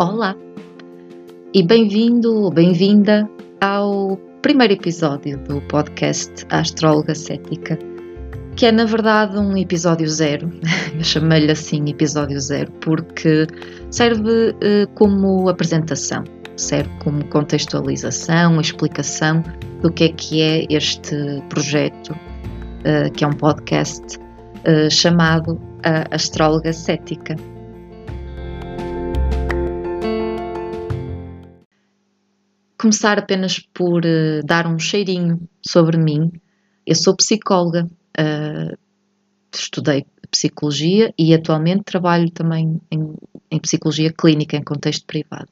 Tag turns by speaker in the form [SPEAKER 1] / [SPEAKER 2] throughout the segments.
[SPEAKER 1] Olá e bem-vindo ou bem-vinda ao primeiro episódio do podcast Astróloga Cética, que é na verdade um episódio zero. Eu chamei-lhe assim episódio zero porque serve uh, como apresentação, serve como contextualização, explicação do que é que é este projeto, uh, que é um podcast uh, chamado Astróloga Cética. Começar apenas por uh, dar um cheirinho sobre mim. Eu sou psicóloga, uh, estudei psicologia e atualmente trabalho também em, em psicologia clínica em contexto privado.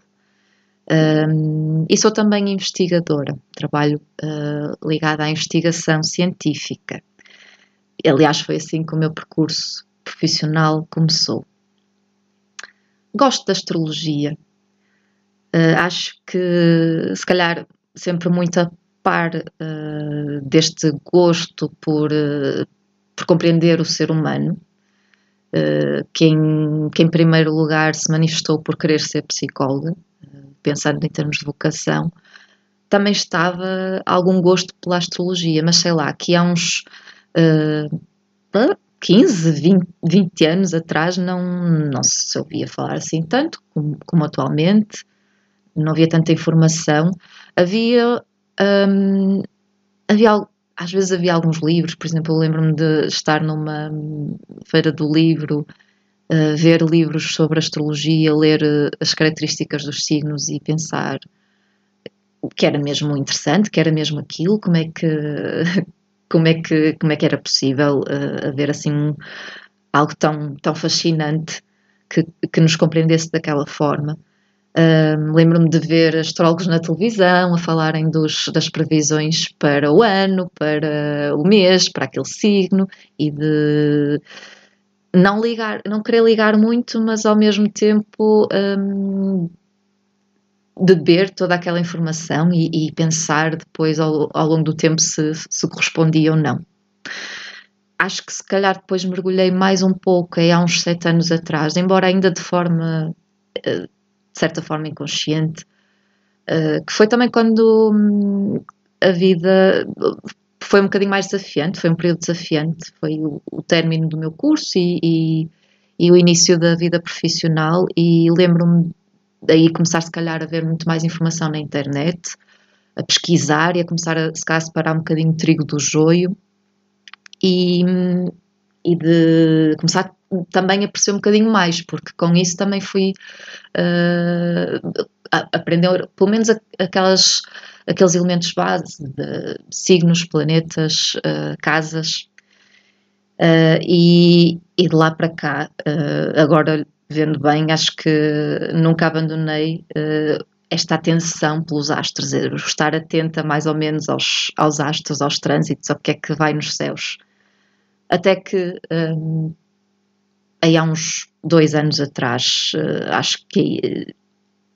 [SPEAKER 1] E sou também investigadora, trabalho uh, ligada à investigação científica. Aliás, foi assim que o meu percurso profissional começou. Gosto da astrologia, Uh, acho que, se calhar, sempre muito a par uh, deste gosto por, uh, por compreender o ser humano, que em, em, primeiro lugar, se manifestou por querer ser psicóloga, pensando em termos de vocação, também estava algum gosto pela astrologia, mas sei lá, que há uns 15, 20, 20 anos atrás não, não se ouvia falar assim tanto como, como atualmente não havia tanta informação, havia, um, havia às vezes havia alguns livros, por exemplo, eu lembro-me de estar numa feira do livro, uh, ver livros sobre astrologia, ler uh, as características dos signos e pensar que era mesmo interessante, que era mesmo aquilo, como é que como é que como é que era possível uh, haver assim algo tão tão fascinante que, que nos compreendesse daquela forma. Lembro-me de ver astrólogos na televisão a falarem dos, das previsões para o ano, para o mês, para aquele signo e de não ligar, não querer ligar muito, mas ao mesmo tempo um, beber toda aquela informação e, e pensar depois ao, ao, longo do tempo se, se correspondia ou não. Acho que se calhar depois mergulhei mais um pouco aí há uns sete anos atrás, embora ainda de forma uh, de certa forma inconsciente, uh, que foi também quando hum, a vida foi um bocadinho mais desafiante, foi um período desafiante, foi o, o término do meu curso e, e, e, o início da vida profissional e lembro-me daí começar se calhar a ver muito mais informação na internet, a pesquisar e a começar a se calhar, separar um bocadinho o trigo do joio e, hum, e de começar também a perceber um bocadinho mais, porque com isso também fui uh, aprender, pelo menos aquelas, aqueles elementos base de signos, planetas, uh, casas, uh, e, e, de lá para cá, agora vendo bem, acho que nunca abandonei esta atenção pelos astros, estar atenta mais ou menos aos, aos astros, aos trânsitos, ao que é que vai nos céus. Até que aí há uns dois anos atrás, uh, acho que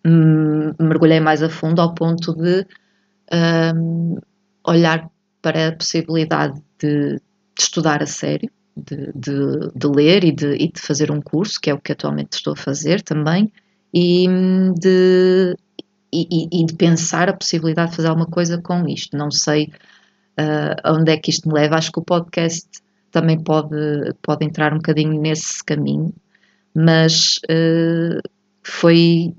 [SPEAKER 1] uh, mergulhei mais a fundo ao ponto de um, olhar para a possibilidade de, de estudar a sério, de, de, de ler e de, e de, fazer um curso, que é o que atualmente estou a fazer também, e de, e, e de pensar a possibilidade de fazer alguma coisa com isto. Não sei uh, onde é que isto me leva, acho que o podcast também pode, pode entrar um bocadinho nesse caminho, mas uh, foi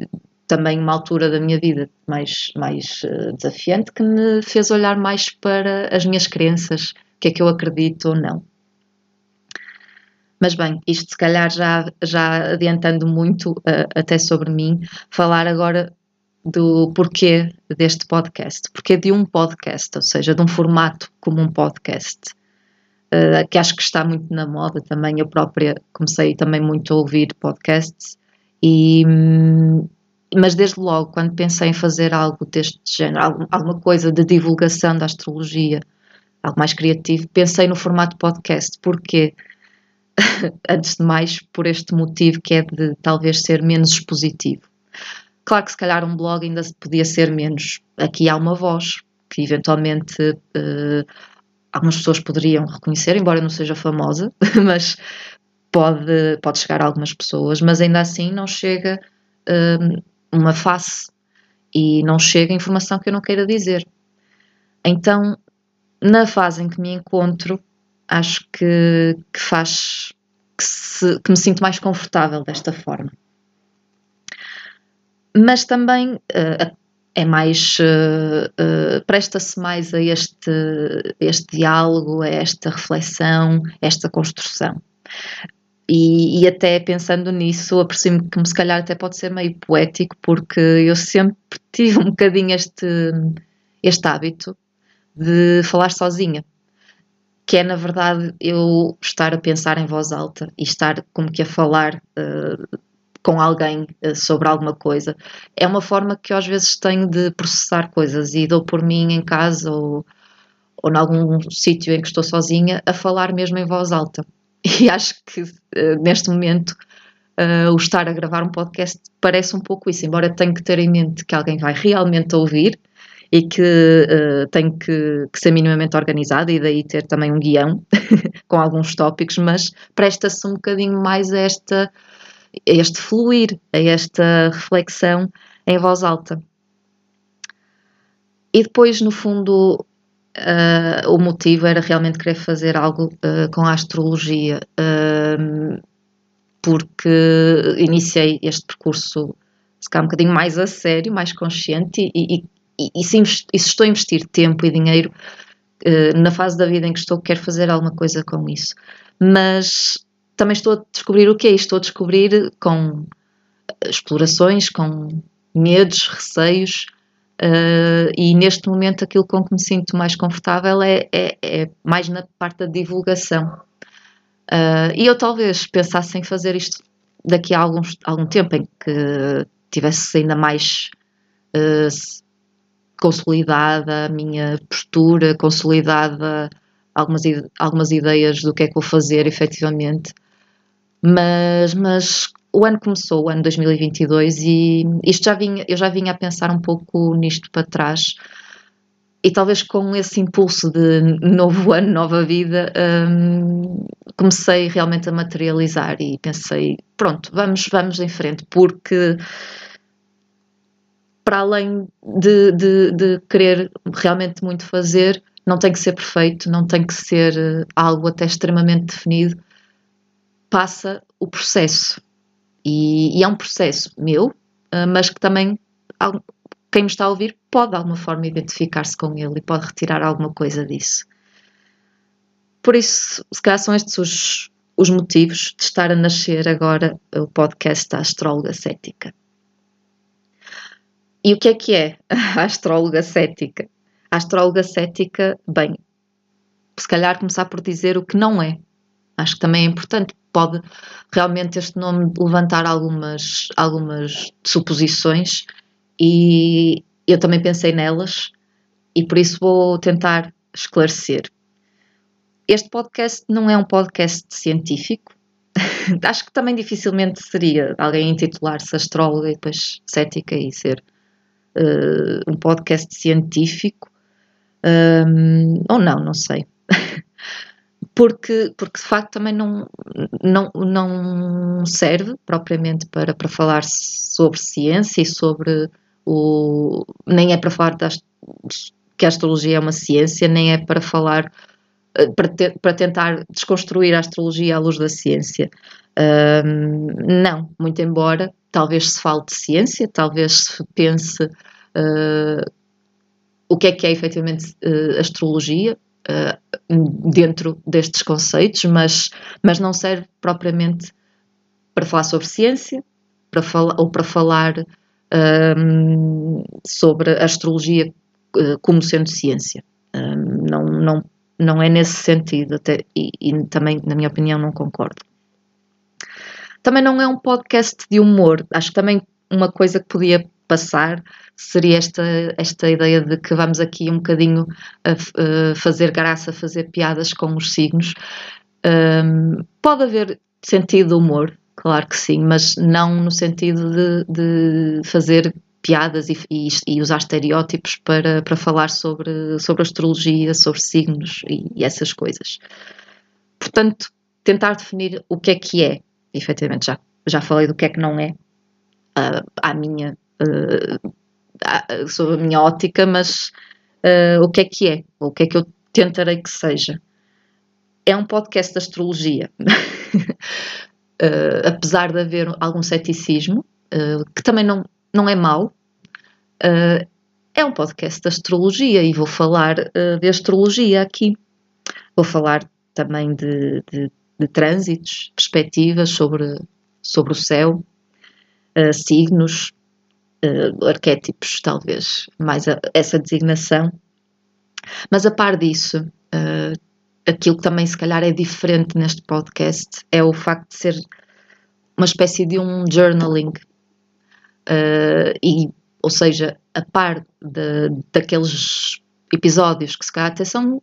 [SPEAKER 1] também uma altura da minha vida mais, mais uh, desafiante que me fez olhar mais para as minhas crenças, o que é que eu acredito ou não. Mas bem, isto se calhar já, já adiantando muito uh, até sobre mim, falar agora do porquê deste podcast, porquê de um podcast, ou seja, de um formato como um podcast. Uh, que acho que está muito na moda também. Eu própria comecei também muito a ouvir podcasts, e, hum, mas desde logo, quando pensei em fazer algo deste género, alguma coisa de divulgação da astrologia, algo mais criativo, pensei no formato podcast. Porquê? Antes de mais, por este motivo que é de talvez ser menos expositivo. Claro que se calhar um blog ainda podia ser menos. Aqui há uma voz que eventualmente uh, algumas pessoas poderiam reconhecer, embora eu não seja famosa, mas pode, pode chegar a algumas pessoas, mas ainda assim não chega um, uma face e não chega informação que eu não queira dizer. Então, na fase em que me encontro, acho que, que faz que, se, que me sinto mais confortável desta forma. Mas também uh, é mais uh, uh, presta-se mais a este, este diálogo, a esta reflexão, a esta construção. E, e até pensando nisso, apercebo-me que se calhar até pode ser meio poético, porque eu sempre tive um bocadinho este, este hábito de falar sozinha. Que é, na verdade, eu estar a pensar em voz alta e estar como que a falar uh, com alguém uh, sobre alguma coisa. É uma forma que eu às vezes tenho de processar coisas e dou por mim em casa ou, ou em algum sítio em que estou sozinha a falar mesmo em voz alta. E acho que uh, neste momento uh, o estar a gravar um podcast parece um pouco isso, embora tenha que ter em mente que alguém vai realmente ouvir e que uh, que, que, ser minimamente organizado e daí ter também um guião com alguns tópicos, mas presta-se um bocadinho mais a, esta, a este fluir, a esta reflexão em voz alta. E depois, no fundo, Uh, o motivo era realmente querer fazer algo uh, com a astrologia, uh, porque iniciei este percurso se calhar um bocadinho mais a sério, mais consciente, e, e, e, se, e se, estou a investir tempo e dinheiro na fase da vida em que estou, quero fazer alguma coisa com isso. Mas também estou a descobrir o que é, estou a descobrir com explorações, com medos, receios, Uh, e neste momento aquilo com que me sinto mais confortável é, é, é mais na parte da divulgação. Uh, e eu talvez pensasse em fazer isto daqui a alguns, algum tempo, em que tivesse ainda mais uh, consolidada a minha postura, consolidada algumas, algumas ideias do que é que vou fazer efetivamente. Mas, mas o ano começou, o ano 2022, e isto já vinha, eu já vinha a pensar um pouco nisto para trás, e talvez com esse impulso de novo ano, nova vida, hum, comecei realmente a materializar e pensei, pronto, vamos, vamos em frente, porque para além de, de, de querer realmente muito fazer, não tem que ser perfeito, não tem que ser eh, algo até extremamente definido, passa o processo e, e é um processo meu, ah, mas que também quem me está a ouvir pode de alguma forma identificar-se com ele e pode retirar alguma coisa disso. Por isso, se calhar são estes os, os motivos de estar a nascer agora o podcast da Astróloga Cética. E o que é que é a astróloga cética? A astróloga cética, bem, se calhar começar por dizer o que não é. Acho que também é importante, pode realmente este nome levantar algumas, algumas suposições e eu também pensei nelas e por isso vou tentar esclarecer. Este podcast não é um podcast científico. Acho que também dificilmente seria alguém intitular-se astróloga e depois cética e ser uh, um podcast científico. Um, ou não, não sei. Porque, porque de facto também não, não, não serve propriamente para, para falar sobre ciência e sobre o. nem é para falar das, que a astrologia é uma ciência, nem é para falar. Eh, para, para tentar desconstruir a astrologia à luz da ciência. Um, não, muito embora talvez se fale de ciência, talvez se pense uh, o que é que é efetivamente uh, astrologia, dentro destes conceitos, mas, mas não serve propriamente para falar sobre ciência para falar, ou para falar um, sobre a astrologia uh, como sendo ciência. Um, não, não, não é nesse sentido, até, e, e também, na minha opinião, não concordo. Também não é um podcast de humor. Acho que também uma coisa que podia passar seria esta, esta ideia de que vamos aqui um bocadinho a, a fazer graça, fazer piadas com os signos. Um, pode haver sentido de humor, claro que sim, mas não no sentido de, de fazer piadas e, e, e, usar estereótipos para, para falar sobre, sobre astrologia, sobre signos e, e, essas coisas. Portanto, tentar definir o que é que é, efetivamente já, já falei do que é que não é, uh, à minha uh, sob a minha ótica, mas uh, o que é que é? O que é que eu tentarei que seja? É um podcast de astrologia. uh, apesar de haver algum ceticismo, que também não, não é mau, é um podcast de astrologia e vou falar de astrologia aqui. Vou falar também de, de, de trânsitos, perspectivas sobre, sobre o céu, signos, uh, arquétipos, talvez, mais a, essa designação. Mas a par disso, uh, aquilo que também se calhar é diferente neste podcast é o facto de ser uma espécie de um journaling. e, ou seja, a par de, daqueles episódios que se calhar até são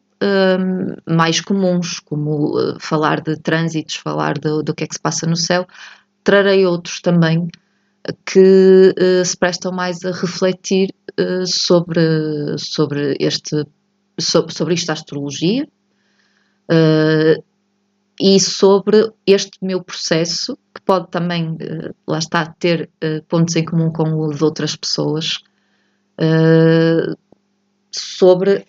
[SPEAKER 1] mais comuns, como uh, falar de trânsitos, falar do, do que é que se passa no céu, trarei outros também que uh, se prestam mais a refletir uh, sobre, sobre, este, sobre, sobre isto da astrologia e sobre este meu processo, que pode também, lá está, ter pontos em comum com o de outras pessoas, sobre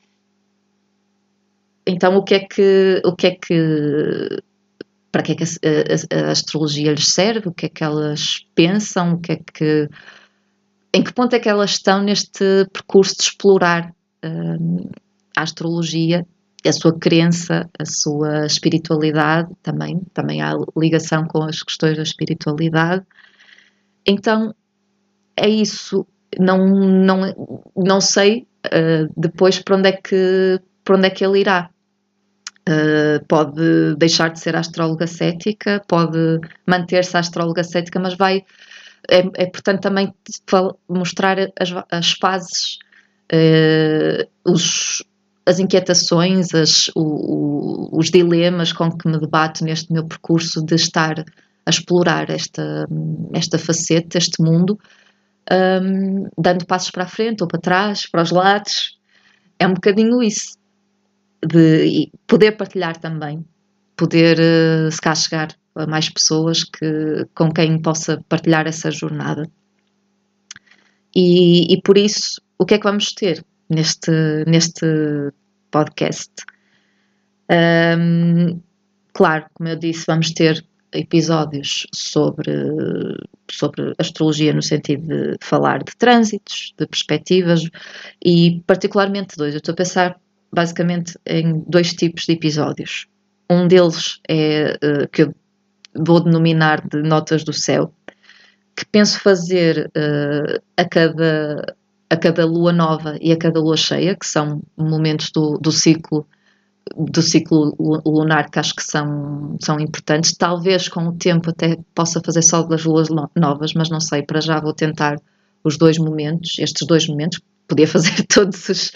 [SPEAKER 1] então, o que é que, o que é que para que é que a, a, a, astrologia lhes serve? O que é que elas pensam? O que é que em que ponto é que elas estão neste percurso de explorar uh, a astrologia, a sua crença, a sua espiritualidade também, também há ligação com as questões da espiritualidade. Então é isso. Não, não, não sei uh, depois para onde é que para onde é que ele irá. Uh, pode deixar de ser astróloga cética, pode manter-se astróloga cética, mas vai. É, é portanto também mostrar as, as fases, uh, os, as inquietações, as, o, o, os dilemas com que me debato neste meu percurso de estar a explorar esta, esta faceta, este mundo, um, dando passos para a frente ou para trás, para os lados. É um bocadinho isso de poder partilhar também, poder uh, se cá chegar a mais pessoas que, com quem possa partilhar essa jornada. E, e por isso, o que é que vamos ter neste, neste podcast? Um, claro, como eu disse, vamos ter episódios sobre, sobre astrologia no sentido de falar de trânsitos, de perspectivas e particularmente dois. Eu estou a pensar basicamente em dois tipos de episódios. Um deles é uh, que eu vou denominar de Notas do Céu, que penso fazer uh, a, cada, a cada lua nova e a cada lua cheia, que são momentos do, do ciclo do ciclo lunar que acho que são, são importantes. Talvez com o tempo até possa fazer só das luas novas, mas não sei, para já vou tentar os dois momentos, estes dois momentos, podia fazer todos os.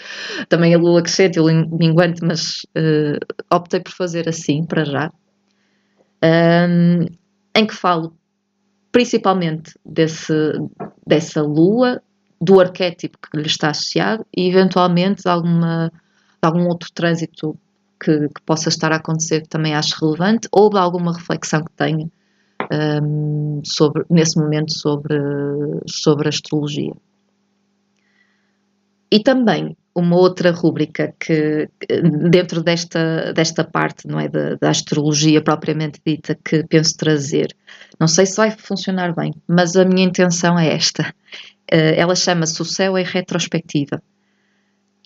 [SPEAKER 1] também a lua crescente e o minguante, mas uh, optei por fazer assim, para já. Um, em que falo principalmente desse, dessa lua, do arquétipo que lhe está associado e eventualmente de, alguma, de algum outro trânsito que, que, possa estar a acontecer que também acho relevante ou de alguma reflexão que tenha um, sobre, nesse momento sobre, sobre astrologia. E também uma outra rúbrica que, dentro desta, desta parte, não é, da, da, astrologia propriamente dita, que penso trazer, não sei se vai funcionar bem, mas a minha intenção é esta. Uh, ela chama-se O Céu em Retrospectiva.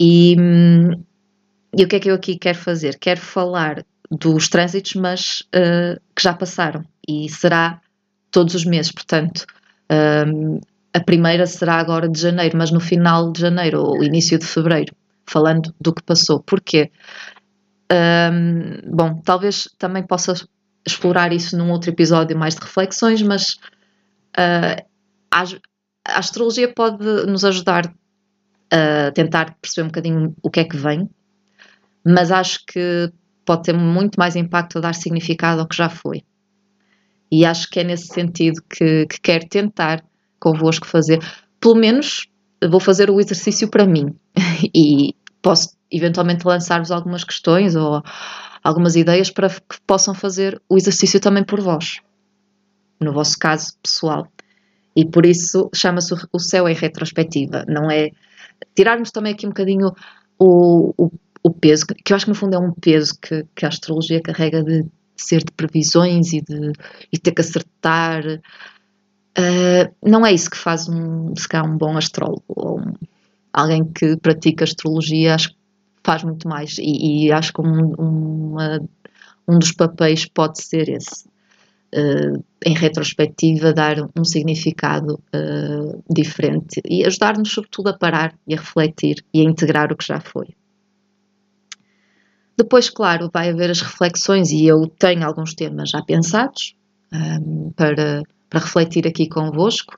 [SPEAKER 1] E, e, o que é que eu aqui quero fazer? Quero falar dos trânsitos, mas uh, que já passaram. E será todos os meses, portanto, um, a primeira será agora de janeiro, mas no final de janeiro ou início de fevereiro, falando do que passou. Porquê? Um, bom, talvez também possa explorar isso num outro episódio mais de reflexões, mas uh, a, a astrologia pode nos ajudar a tentar perceber um bocadinho o que é que vem, mas acho que pode ter muito mais impacto a dar significado ao que já foi. E acho que é nesse sentido que, que quero tentar convosco fazer. Pelo menos vou fazer o exercício para mim e posso eventualmente lançar-vos algumas questões ou algumas ideias para que possam fazer o exercício também por vós, no vosso caso pessoal. E por isso chama-se o céu em retrospectiva, não é? Tirarmos também aqui um bocadinho o, o, o peso, que eu acho que no fundo é um peso que, que a astrologia carrega de ser de previsões e de e ter que acertar. Uh, não é isso que faz um, se calhar, um bom astrólogo ou um, alguém que pratica astrologia, acho que faz muito mais e, e acho que um, uma, um dos papéis pode ser esse. Uh, em retrospectiva, dar um significado uh, diferente e ajudar-nos, sobretudo, a parar e a refletir e a integrar o que já foi. Depois, claro, vai haver as reflexões e eu tenho alguns temas já pensados um, para, para refletir aqui convosco,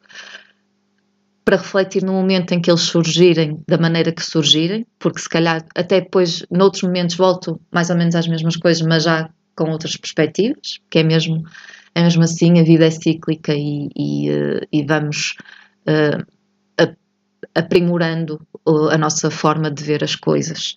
[SPEAKER 1] para refletir no momento em que eles surgirem, da maneira que surgirem, porque se calhar até depois, noutros momentos, volto mais ou menos às mesmas coisas, mas já com outras perspectivas, que é mesmo, é mesmo assim, a vida é cíclica e, e, uh, e vamos uh, aprimorando a nossa forma de ver as coisas.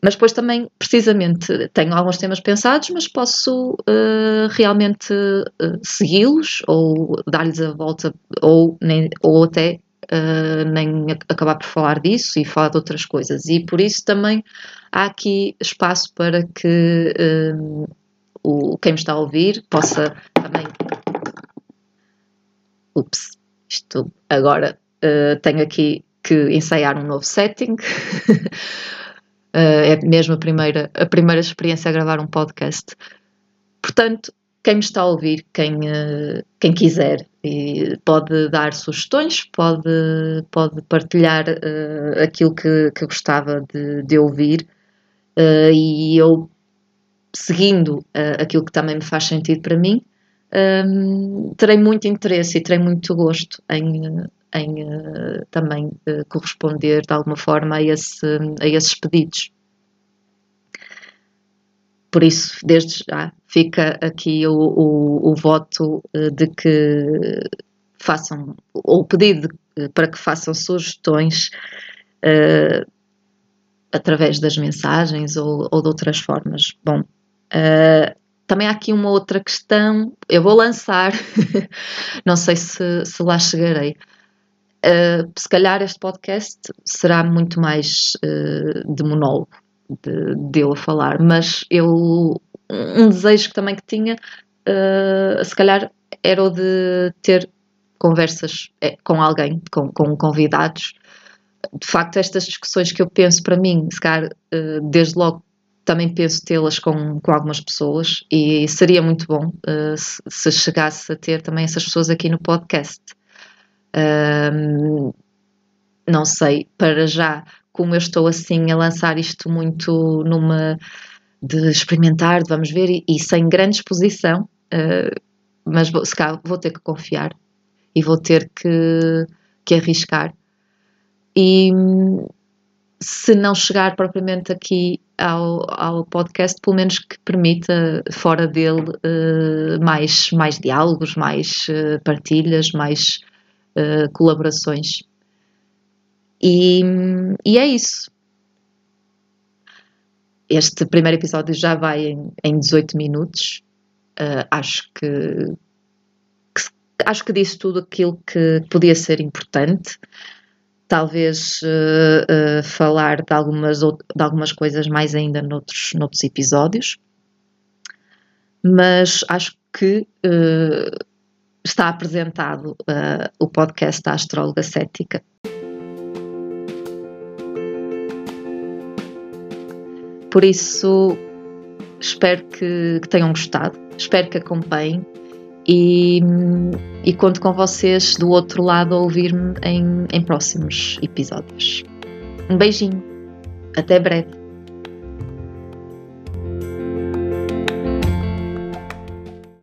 [SPEAKER 1] Mas depois também, precisamente, tenho alguns temas pensados, mas posso uh, realmente uh, segui-los ou dar-lhes a volta, ou, nem, ou até uh, nem acabar por falar disso e falar de outras coisas. E por isso também há aqui espaço para que o, quem me está a ouvir possa também. Ups, isto agora tenho aqui que ensaiar um novo setting. Uh, é mesmo a primeira, a primeira experiência a gravar um podcast. Portanto, quem me está a ouvir, quem, uh, quem quiser, pode dar sugestões, pode, pode partilhar uh, aquilo que, que gostava de, de ouvir e eu, seguindo aquilo que também me faz sentido para mim, um, terei muito interesse e terei muito gosto em, em uh, também uh, corresponder de alguma forma a, esse, a esses pedidos. Por isso, desde já, fica aqui o, o, o voto uh, de que façam, ou pedido para que façam sugestões através das mensagens ou, ou, de outras formas. Bom, também há aqui uma outra questão, eu vou lançar, não sei se, se lá chegarei, Uh, se calhar este podcast será muito mais uh, de monólogo, de, eu a falar, mas eu um desejo que também que tinha, uh, se calhar era o de ter conversas com alguém, com, com convidados. De facto, estas discussões que eu penso para mim, se calhar, desde logo também penso tê-las com, com algumas pessoas e seria muito bom se, se chegasse a ter também essas pessoas aqui no podcast. Um, não sei, para já, como eu estou assim a lançar isto muito numa de experimentar, de vamos ver, e, e sem grande exposição, uh, mas vou, se calhar vou ter que confiar e vou ter que, que arriscar. E se não chegar propriamente aqui ao, ao podcast, pelo menos que permita, fora dele, uh, mais, mais diálogos, mais uh, partilhas, mais uh, colaborações. E, e, é isso. Este primeiro episódio já vai em, em 18 minutos. Uh, acho que, que, acho que disse tudo aquilo que podia ser importante. Talvez uh, falar de algumas, de algumas coisas mais ainda noutros, noutros episódios. Mas acho que está apresentado uh, o podcast da Astróloga Cética. Por isso, espero que, que tenham gostado, espero que acompanhem e, e conto com vocês do outro lado a ouvir-me em, em próximos episódios. Um beijinho, até breve.